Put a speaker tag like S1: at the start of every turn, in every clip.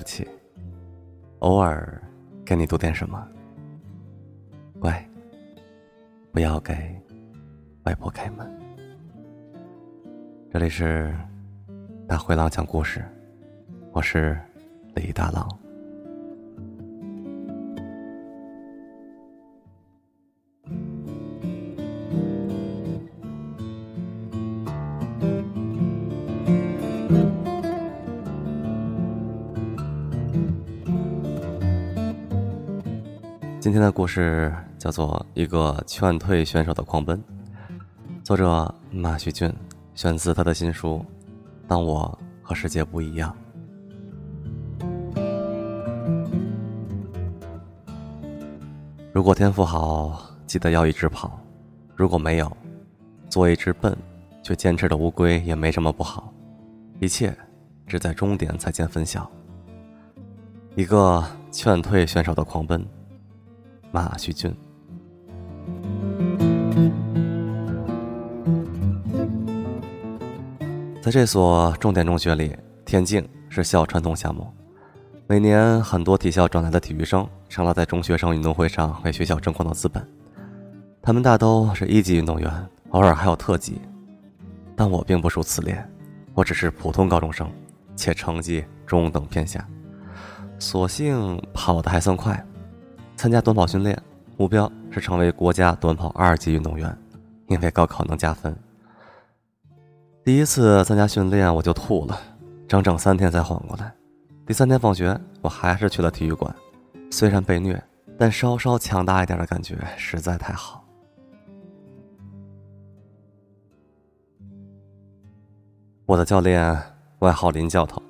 S1: 不起，偶尔给你读点什么。乖，不要给外婆开门。这里是大灰狼讲故事，我是李大狼。故事叫做《一个劝退选手的狂奔》，作者马旭俊，选自他的新书《当我和世界不一样》。如果天赋好，记得要一直跑；如果没有，做一只笨却坚持的乌龟也没什么不好。一切只在终点才见分晓。一个劝退选手的狂奔。马旭俊，在这所重点中学里，田径是校传统项目。每年，很多体校转来的体育生成了在中学生运动会上为学校争光的资本。他们大都是一级运动员，偶尔还有特级。但我并不属此列，我只是普通高中生，且成绩中等偏下，所幸跑得还算快。参加短跑训练，目标是成为国家短跑二级运动员，因为高考能加分。第一次参加训练我就吐了，整整三天才缓过来。第三天放学，我还是去了体育馆，虽然被虐，但稍稍强大一点的感觉实在太好。我的教练外号林教头，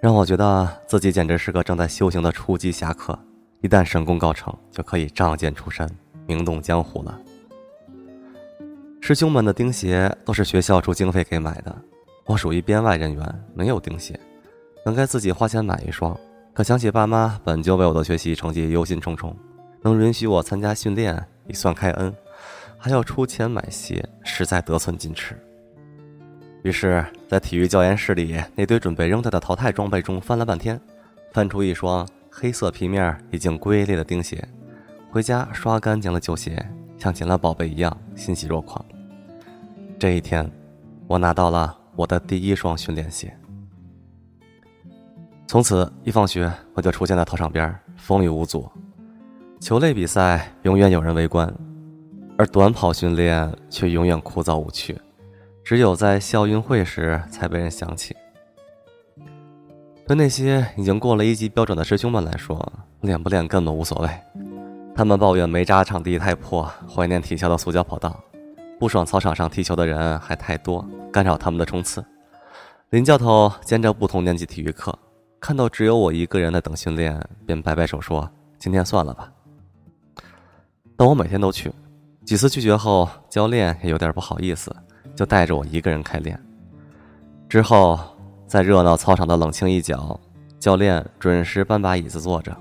S1: 让我觉得自己简直是个正在修行的初级侠客。一旦神功告成，就可以仗剑出山，名动江湖了。师兄们的钉鞋都是学校出经费给买的，我属于编外人员，没有钉鞋，本该自己花钱买一双。可想起爸妈本就为我的学习成绩忧心忡忡，能允许我参加训练已算开恩，还要出钱买鞋，实在得寸进尺。于是，在体育教研室里那堆准备扔掉的淘汰装备中翻了半天，翻出一双。黑色皮面已经龟裂的钉鞋，回家刷干净了旧鞋，像捡了宝贝一样欣喜若狂。这一天，我拿到了我的第一双训练鞋。从此一放学，我就出现在操场边，风雨无阻。球类比赛永远有人围观，而短跑训练却永远枯燥无趣，只有在校运会时才被人想起。对那些已经过了一级标准的师兄们来说，练不练根本无所谓。他们抱怨煤渣场地太破，怀念体校的塑胶跑道，不爽操场上踢球的人还太多，干扰他们的冲刺。林教头兼着不同年级体育课，看到只有我一个人在等训练，便摆摆手说：“今天算了吧。”但我每天都去，几次拒绝后，教练也有点不好意思，就带着我一个人开练。之后。在热闹操场的冷清一角，教练准时搬把椅子坐着，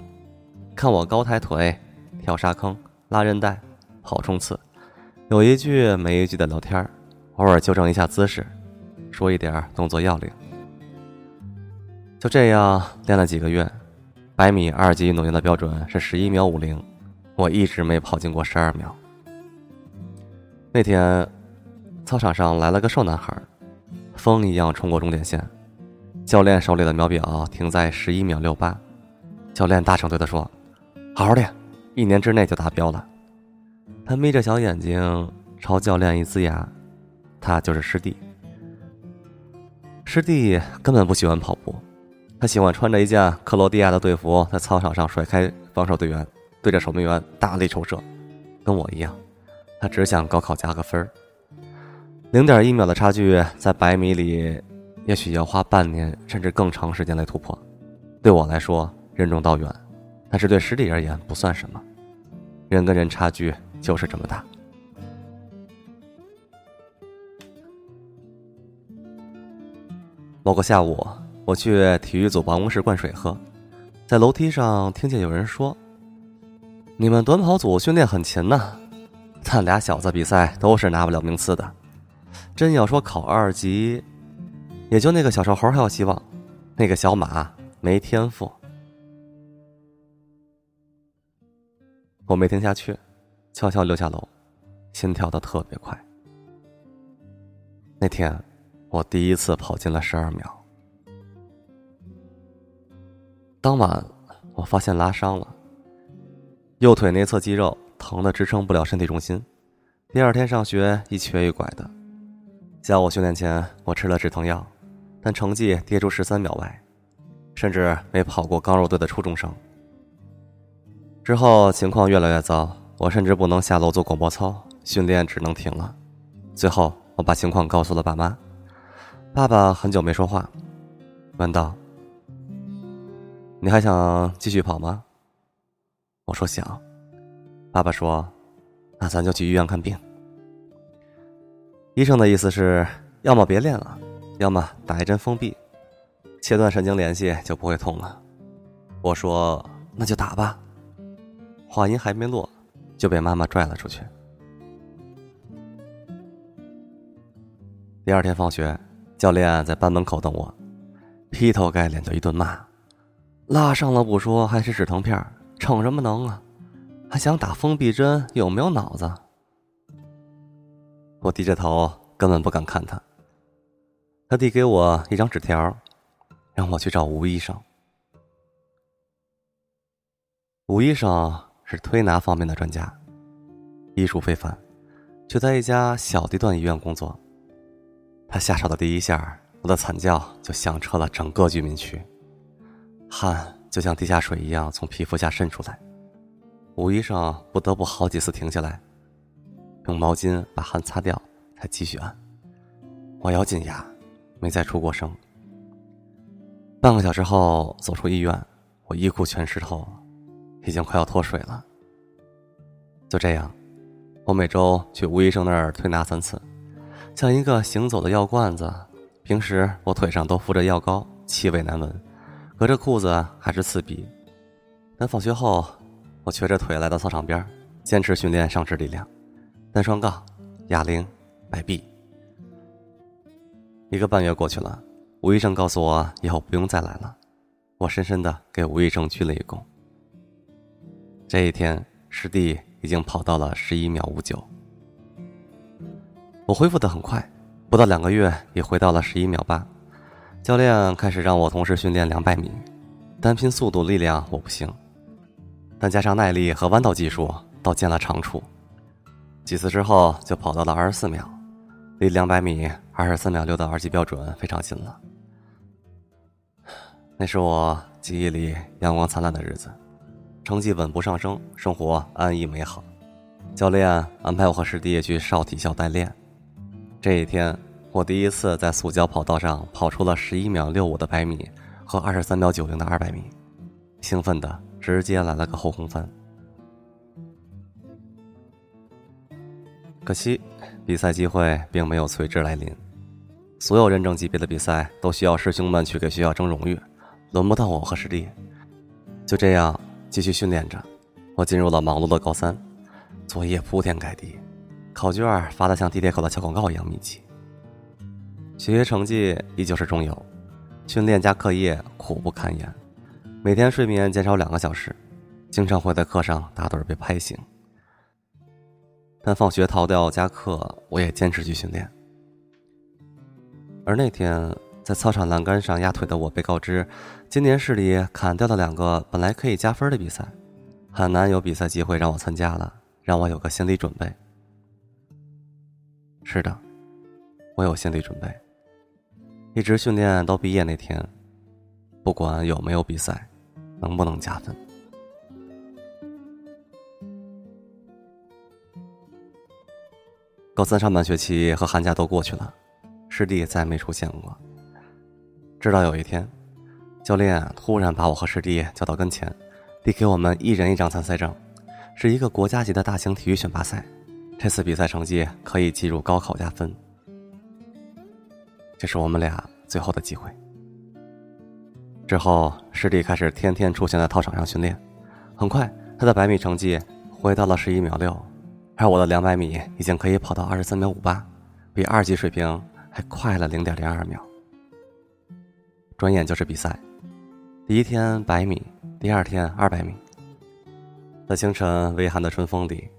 S1: 看我高抬腿、跳沙坑、拉韧带、跑冲刺，有一句没一句的聊天偶尔纠正一下姿势，说一点动作要领。就这样练了几个月，百米二级运动员的标准是十一秒五零，我一直没跑进过十二秒。那天，操场上来了个瘦男孩，风一样冲过终点线。教练手里的秒表停在十一秒六八，教练大声对他说：“好好练，一年之内就达标了。”他眯着小眼睛朝教练一呲牙，他就是师弟。师弟根本不喜欢跑步，他喜欢穿着一件克罗地亚的队服在操场上甩开防守队员，对着守门员大力抽射，跟我一样，他只想高考加个分儿。零点一秒的差距在百米里。也许要花半年甚至更长时间来突破，对我来说任重道远，但是对师弟而言不算什么。人跟人差距就是这么大。某个下午，我去体育组办公室灌水喝，在楼梯上听见有人说：“你们短跑组训练很勤呐，但俩小子比赛都是拿不了名次的。真要说考二级。”也就那个小瘦猴还有希望，那个小马没天赋。我没听下去，悄悄溜下楼，心跳的特别快。那天，我第一次跑进了十二秒。当晚，我发现拉伤了，右腿内侧肌肉疼的支撑不了身体重心。第二天上学一瘸一拐的。下午训练前，我吃了止疼药，但成绩跌出十三秒外，甚至没跑过刚入队的初中生。之后情况越来越糟，我甚至不能下楼做广播操，训练只能停了。最后我把情况告诉了爸妈，爸爸很久没说话，问道：“你还想继续跑吗？”我说想。爸爸说：“那咱就去医院看病。”医生的意思是，要么别练了，要么打一针封闭，切断神经联系就不会痛了。我说：“那就打吧。”话音还没落，就被妈妈拽了出去。第二天放学，教练在班门口等我，劈头盖脸就一顿骂：“拉伤了不说，还是止疼片，逞什么能啊？还想打封闭针，有没有脑子？”我低着头，根本不敢看他。他递给我一张纸条，让我去找吴医生。吴医生。是推拿方面的专家，医术非凡，却在一家小地段医院工作。他下手的第一下，我的惨叫就响彻了整个居民区，汗就像地下水一样从皮肤下渗出来。吴医生不得不好几次停下来，用毛巾把汗擦掉，才继续按。我咬紧牙，没再出过声。半个小时后走出医院，我衣裤全湿透了。已经快要脱水了。就这样，我每周去吴医生那儿推拿三次，像一个行走的药罐子。平时我腿上都敷着药膏，气味难闻，隔着裤子还是刺鼻。但放学后，我瘸着腿来到操场边，坚持训练上肢力量，单双杠、哑铃、摆臂。一个半月过去了，吴医生告诉我以后不用再来了，我深深的给吴医生鞠了一躬。这一天，师弟已经跑到了十一秒五九。我恢复的很快，不到两个月也回到了十一秒八。教练开始让我同时训练两百米，单拼速度力量我不行，但加上耐力和弯道技术倒见了长处。几次之后就跑到了二十四秒，离两百米二十三秒六的二级标准非常近了。那是我记忆里阳光灿烂的日子。成绩稳步上升，生活安逸美好。教练安排我和师弟去少体校代练。这一天，我第一次在塑胶跑道上跑出了十一秒六五的百米和二十三秒九零的二百米，兴奋的直接来了个后空翻。可惜，比赛机会并没有随之来临。所有认证级别的比赛都需要师兄们去给学校争荣誉，轮不到我和师弟。就这样。继续训练着，我进入了忙碌的高三，作业铺天盖地，考卷发的像地铁口的小广告一样密集。学习成绩依旧是中游，训练加课业苦不堪言，每天睡眠减少两个小时，经常会在课上打盹被拍醒。但放学逃掉加课，我也坚持去训练。而那天。在操场栏杆上压腿的我被告知，今年市里砍掉了两个本来可以加分的比赛，很难有比赛机会让我参加了，让我有个心理准备。是的，我有心理准备，一直训练到毕业那天，不管有没有比赛，能不能加分。高三上半学期和寒假都过去了，师弟再没出现过。直到有一天，教练突然把我和师弟叫到跟前，递给我们一人一张参赛证，是一个国家级的大型体育选拔赛，这次比赛成绩可以计入高考加分。这是我们俩最后的机会。之后，师弟开始天天出现在操场上训练，很快他的百米成绩回到了十一秒六，而我的两百米已经可以跑到二十三秒五八，比二级水平还快了零点零二秒。转眼就是比赛。第一天百米，第二天二百米。在清晨微寒的春风里，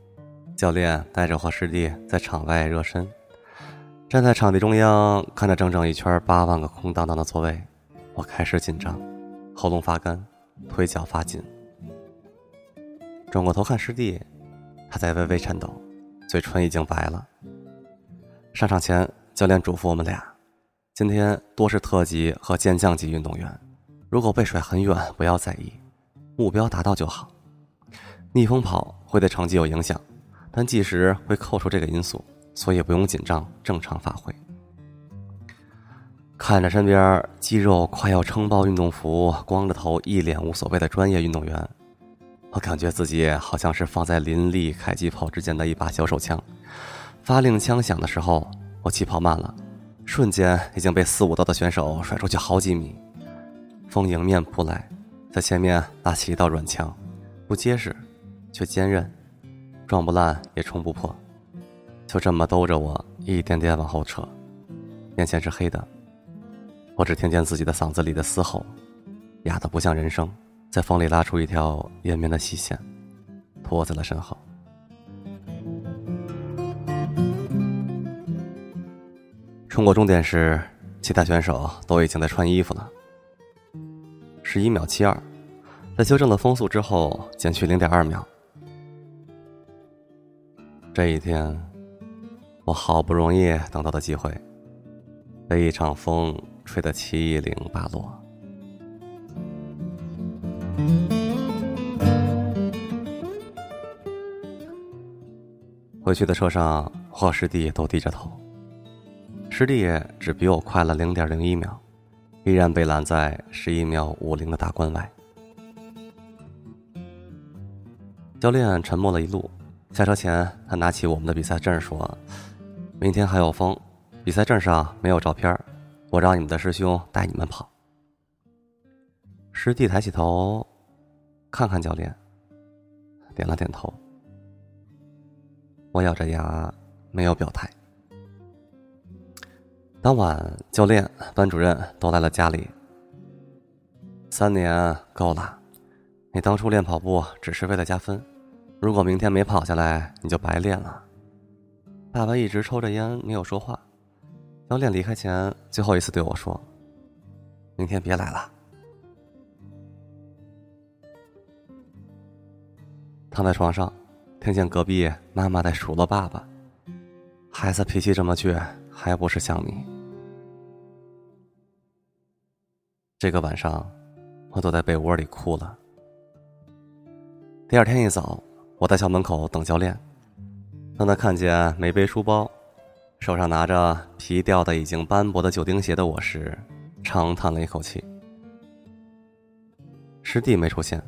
S1: 教练带着我师弟在场外热身。站在场地中央，看着整整一圈八万个空荡荡的座位，我开始紧张，喉咙发干，腿脚发紧。转过头看师弟，他在微微颤抖，嘴唇已经白了。上场前，教练嘱咐我们俩，今天多是特级和健将级运动员。如果被甩很远，不要在意，目标达到就好。逆风跑会对成绩有影响，但计时会扣除这个因素，所以不用紧张，正常发挥。看着身边肌肉快要撑爆运动服、光着头、一脸无所谓的专业运动员，我感觉自己好像是放在林立、凯基跑之间的一把小手枪。发令枪响的时候，我起跑慢了，瞬间已经被四五道的选手甩出去好几米。风迎面扑来，在前面拉起一道软墙，不结实，却坚韧，撞不烂也冲不破。就这么兜着我，一点点往后撤。眼前是黑的，我只听见自己的嗓子里的嘶吼，哑的不像人声，在风里拉出一条延绵的细线，拖在了身后。冲过终点时，其他选手都已经在穿衣服了。十一秒七二，在修正了风速之后，减去零点二秒。这一天，我好不容易等到的机会，被一场风吹得七零八落。回去的车上，霍师弟都低着头，师弟只比我快了零点零一秒。依然被拦在十一秒五零的大关外。教练沉默了一路，下车前，他拿起我们的比赛证说：“明天还有风，比赛证上没有照片，我让你们的师兄带你们跑。”师弟抬起头，看看教练，点了点头。我咬着牙，没有表态。当晚，教练、班主任都来了家里。三年够了，你当初练跑步只是为了加分，如果明天没跑下来，你就白练了。爸爸一直抽着烟，没有说话。教练离开前，最后一次对我说：“明天别来了。”躺在床上，听见隔壁妈妈在数落爸爸：“孩子脾气这么倔。”还不是像你。这个晚上，我躲在被窝里哭了。第二天一早，我在校门口等教练，当他看见没背书包，手上拿着皮掉的已经斑驳的旧钉鞋的我时，长叹了一口气。师弟没出现，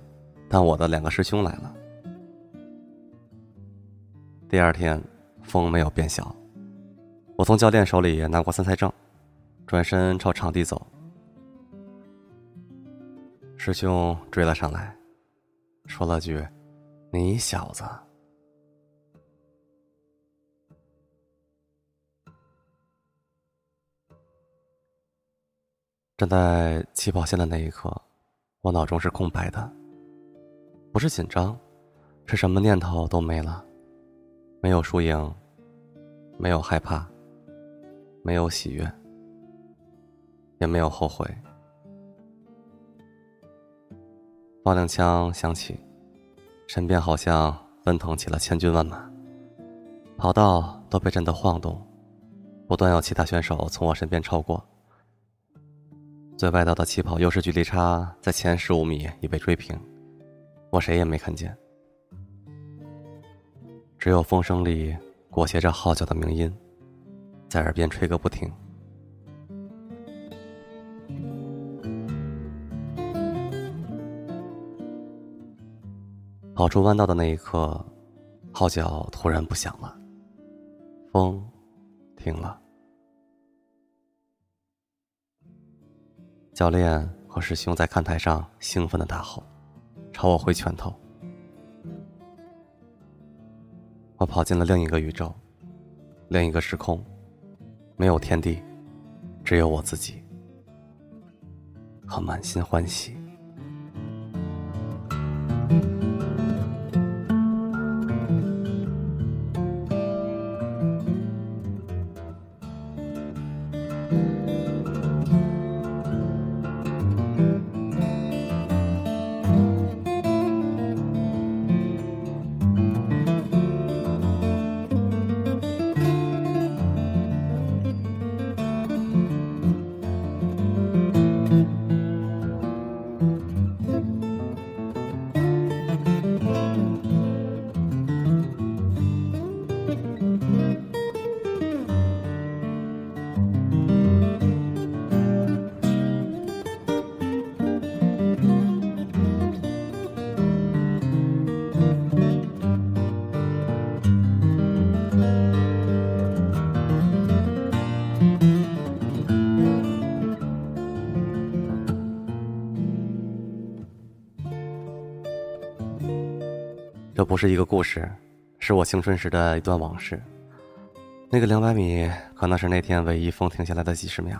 S1: 但我的两个师兄来了。第二天，风没有变小。我从教练手里拿过参赛证，转身朝场地走。师兄追了上来，说了句：“你小子。”站在起跑线的那一刻，我脑中是空白的，不是紧张，是什么念头都没了，没有输赢，没有害怕。没有喜悦，也没有后悔。发令枪响起，身边好像奔腾起了千军万马，跑道都被震得晃动，不断有其他选手从我身边超过。最外道的起跑优势距离差在前十五米已被追平，我谁也没看见，只有风声里裹挟着号角的鸣音。在耳边吹个不停。跑出弯道的那一刻，号角突然不响了，风停了。教练和师兄在看台上兴奋的大吼，朝我挥拳头。我跑进了另一个宇宙，另一个时空。没有天地，只有我自己。和满心欢喜。不是一个故事，是我青春时的一段往事。那个两百米可能是那天唯一风停下来的几十秒，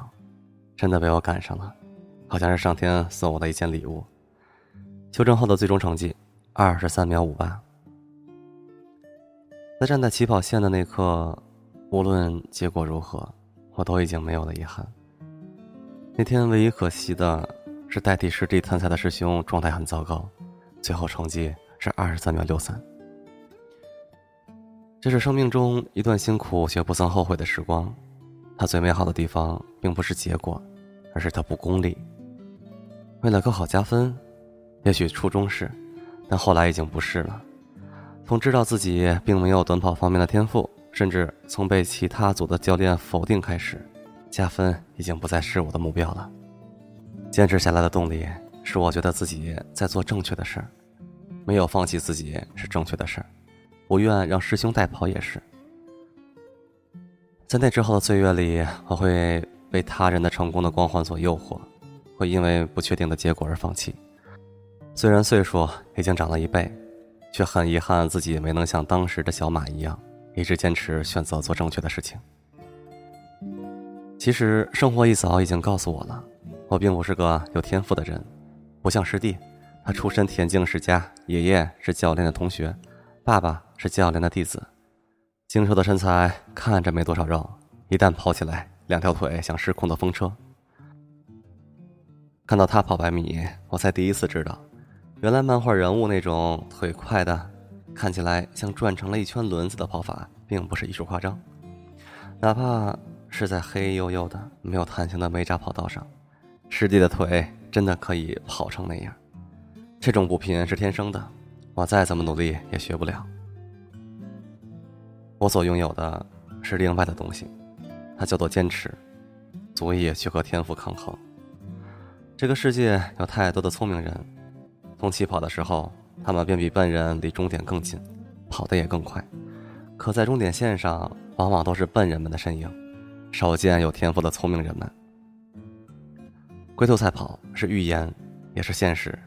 S1: 真的被我赶上了，好像是上天送我的一件礼物。修正后的最终成绩，二十三秒五八。在站在起跑线的那刻，无论结果如何，我都已经没有了遗憾。那天唯一可惜的是，代替师弟参赛的师兄状态很糟糕，最后成绩。是二十三秒六三。这是生命中一段辛苦却不曾后悔的时光，它最美好的地方并不是结果，而是它不功利。为了更好加分，也许初衷是，但后来已经不是了。从知道自己并没有短跑方面的天赋，甚至从被其他组的教练否定开始，加分已经不再是我的目标了。坚持下来的动力是我觉得自己在做正确的事儿。没有放弃自己是正确的事儿，不愿让师兄代跑也是。在那之后的岁月里，我会被他人的成功的光环所诱惑，会因为不确定的结果而放弃。虽然岁数已经长了一倍，却很遗憾自己没能像当时的小马一样，一直坚持选择做正确的事情。其实生活一早已经告诉我了，我并不是个有天赋的人，不像师弟。他出身田径世家，爷爷是教练的同学，爸爸是教练的弟子。精瘦的身材看着没多少肉，一旦跑起来，两条腿像失控的风车。看到他跑百米，我才第一次知道，原来漫画人物那种腿快的，看起来像转成了一圈轮子的跑法，并不是艺术夸张。哪怕是在黑黝黝的、没有弹性的煤渣跑道上，师弟的腿真的可以跑成那样。这种补品是天生的，我再怎么努力也学不了。我所拥有的是另外的东西，它叫做坚持，足以去和天赋抗衡。这个世界有太多的聪明人，从起跑的时候，他们便比笨人离终点更近，跑得也更快。可在终点线上，往往都是笨人们的身影，少见有天赋的聪明人们。龟兔赛跑是预言，也是现实。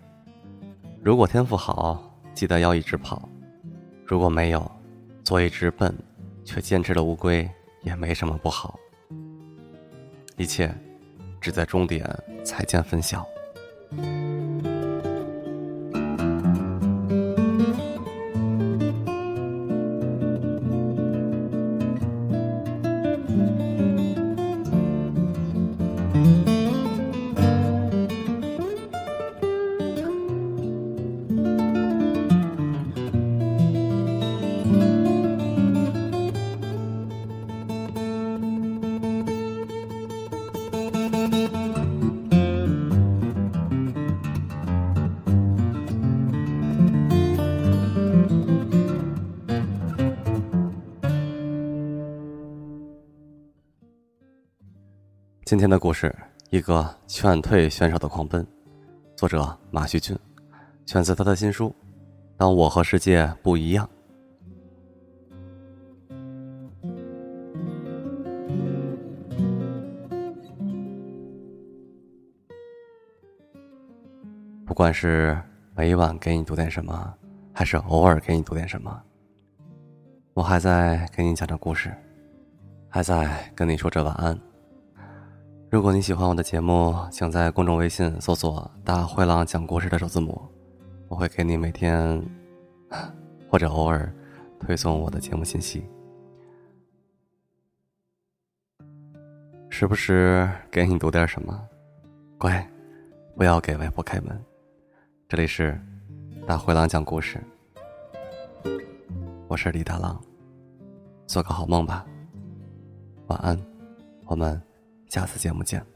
S1: 如果天赋好，记得要一直跑；如果没有，做一只笨却坚持的乌龟也没什么不好。一切，只在终点才见分晓。今天的故事，一个劝退选手的狂奔，作者马旭俊，选自他的新书《当我和世界不一样》。不管是每晚给你读点什么，还是偶尔给你读点什么，我还在给你讲着故事，还在跟你说着晚安。如果你喜欢我的节目，请在公众微信搜索“大灰狼讲故事”的首字母，我会给你每天或者偶尔推送我的节目信息，时不时给你读点什么。乖，不要给外婆开门。这里是大灰狼讲故事，我是李大狼，做个好梦吧，晚安，我们。下次节目见。